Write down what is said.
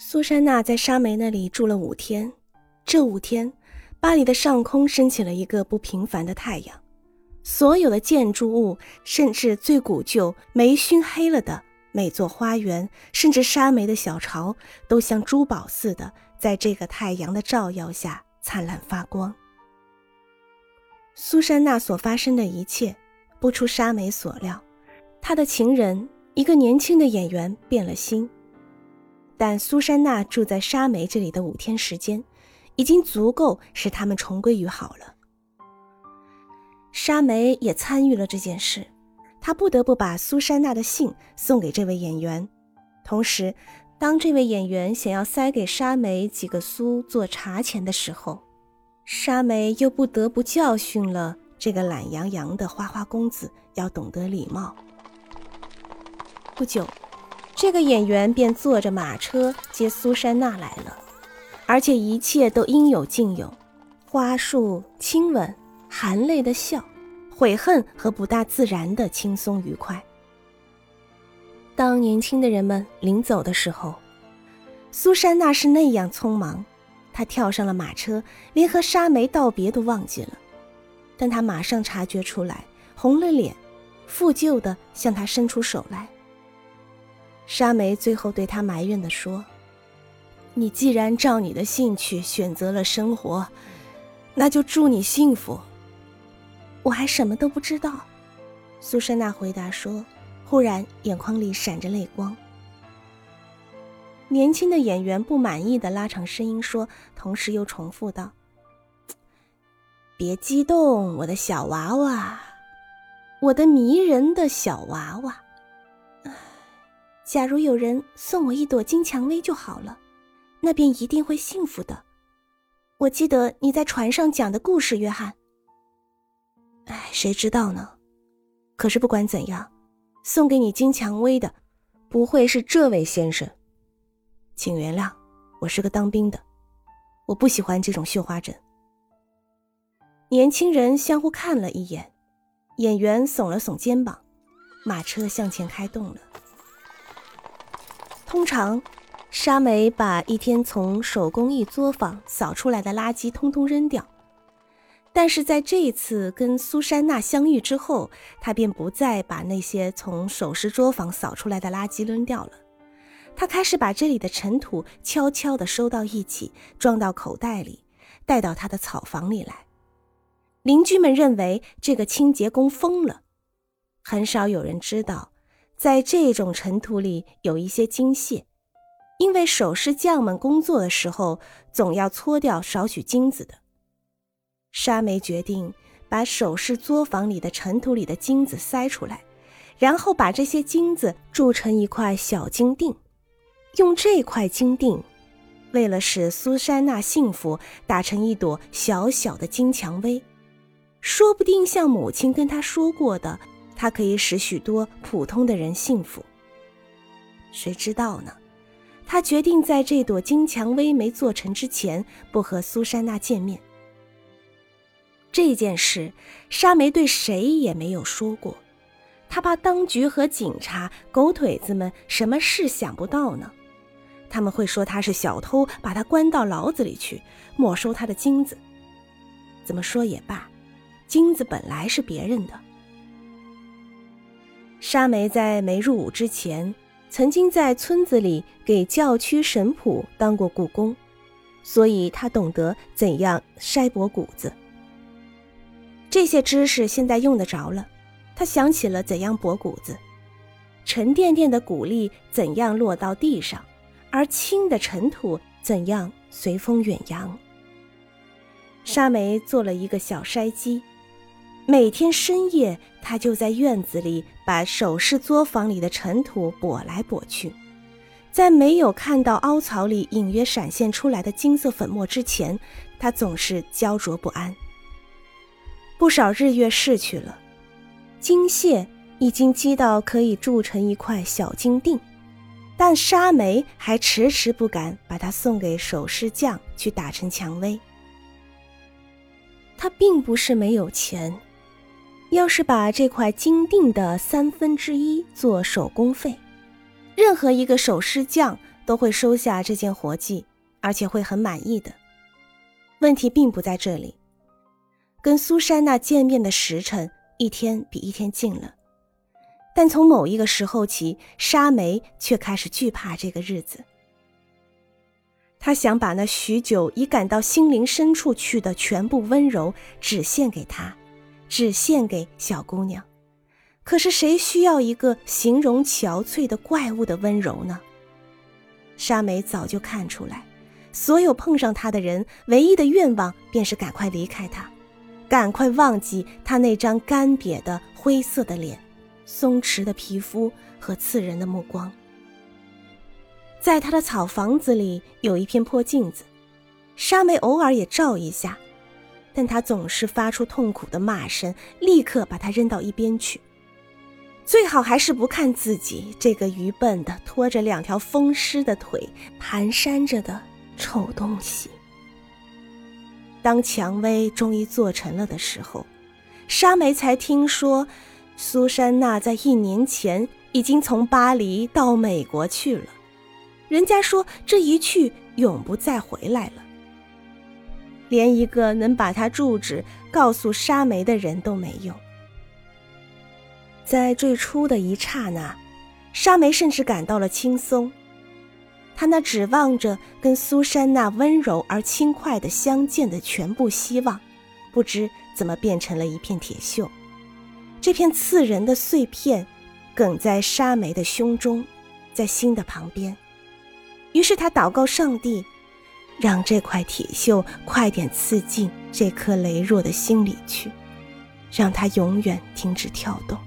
苏珊娜在沙梅那里住了五天，这五天，巴黎的上空升起了一个不平凡的太阳，所有的建筑物，甚至最古旧、霉熏黑了的每座花园，甚至沙梅的小巢，都像珠宝似的，在这个太阳的照耀下灿烂发光。苏珊娜所发生的一切，不出沙梅所料，她的情人，一个年轻的演员，变了心。但苏珊娜住在沙梅这里的五天时间，已经足够使他们重归于好了。沙梅也参与了这件事，她不得不把苏珊娜的信送给这位演员。同时，当这位演员想要塞给沙梅几个苏做茶钱的时候，沙梅又不得不教训了这个懒洋洋的花花公子，要懂得礼貌。不久。这个演员便坐着马车接苏珊娜来了，而且一切都应有尽有：花束、亲吻、含泪的笑、悔恨和不大自然的轻松愉快。当年轻的人们临走的时候，苏珊娜是那样匆忙，她跳上了马车，连和沙梅道别都忘记了。但她马上察觉出来，红了脸，负疚地向他伸出手来。沙梅最后对他埋怨地说：“你既然照你的兴趣选择了生活，那就祝你幸福。”我还什么都不知道，苏珊娜回答说，忽然眼眶里闪着泪光。年轻的演员不满意的拉长声音说，同时又重复道：“别激动，我的小娃娃，我的迷人的小娃娃。”假如有人送我一朵金蔷薇就好了，那便一定会幸福的。我记得你在船上讲的故事，约翰。哎，谁知道呢？可是不管怎样，送给你金蔷薇的不会是这位先生。请原谅，我是个当兵的，我不喜欢这种绣花针。年轻人相互看了一眼，演员耸了耸肩膀，马车向前开动了。通常，沙梅把一天从手工艺作坊扫出来的垃圾通通扔掉。但是在这一次跟苏珊娜相遇之后，他便不再把那些从首饰作坊扫出来的垃圾扔掉了。他开始把这里的尘土悄悄地收到一起，装到口袋里，带到他的草房里来。邻居们认为这个清洁工疯了，很少有人知道。在这种尘土里有一些金屑，因为首饰匠们工作的时候总要搓掉少许金子的。沙梅决定把首饰作坊里的尘土里的金子塞出来，然后把这些金子铸成一块小金锭，用这块金锭，为了使苏珊娜幸福，打成一朵小小的金蔷薇，说不定像母亲跟她说过的。它可以使许多普通的人幸福。谁知道呢？他决定在这朵金蔷薇没做成之前，不和苏珊娜见面。这件事，沙梅对谁也没有说过。他怕当局和警察、狗腿子们什么事想不到呢？他们会说他是小偷，把他关到牢子里去，没收他的金子。怎么说也罢，金子本来是别人的。沙梅在没入伍之前，曾经在村子里给教区神仆当过雇工，所以他懂得怎样筛薄谷子。这些知识现在用得着了。他想起了怎样剥谷子，沉甸甸的谷粒怎样落到地上，而轻的尘土怎样随风远扬。沙梅做了一个小筛机。每天深夜，他就在院子里把首饰作坊里的尘土拨来拨去，在没有看到凹槽里隐约闪现出来的金色粉末之前，他总是焦灼不安。不少日月逝去了，金屑已经积到可以铸成一块小金锭，但沙梅还迟迟不敢把它送给首饰匠去打成蔷薇。他并不是没有钱。要是把这块金锭的三分之一做手工费，任何一个首饰匠都会收下这件活计，而且会很满意的。问题并不在这里。跟苏珊娜见面的时辰一天比一天近了，但从某一个时候起，沙梅却开始惧怕这个日子。他想把那许久已感到心灵深处去的全部温柔，只献给他，只献给小姑娘。可是谁需要一个形容憔悴的怪物的温柔呢？沙梅早就看出来，所有碰上他的人，唯一的愿望便是赶快离开他。赶快忘记他那张干瘪的灰色的脸、松弛的皮肤和刺人的目光。在他的草房子里有一片破镜子，沙梅偶尔也照一下，但他总是发出痛苦的骂声，立刻把它扔到一边去。最好还是不看自己这个愚笨的、拖着两条风湿的腿、蹒跚着的丑东西。当蔷薇终于做成了的时候，沙梅才听说，苏珊娜在一年前已经从巴黎到美国去了。人家说这一去永不再回来了，连一个能把他住址告诉沙梅的人都没有。在最初的一刹那，沙梅甚至感到了轻松。他那指望着跟苏珊娜温柔而轻快的相见的全部希望，不知怎么变成了一片铁锈。这片刺人的碎片，梗在沙梅的胸中，在心的旁边。于是他祷告上帝，让这块铁锈快点刺进这颗羸弱的心里去，让它永远停止跳动。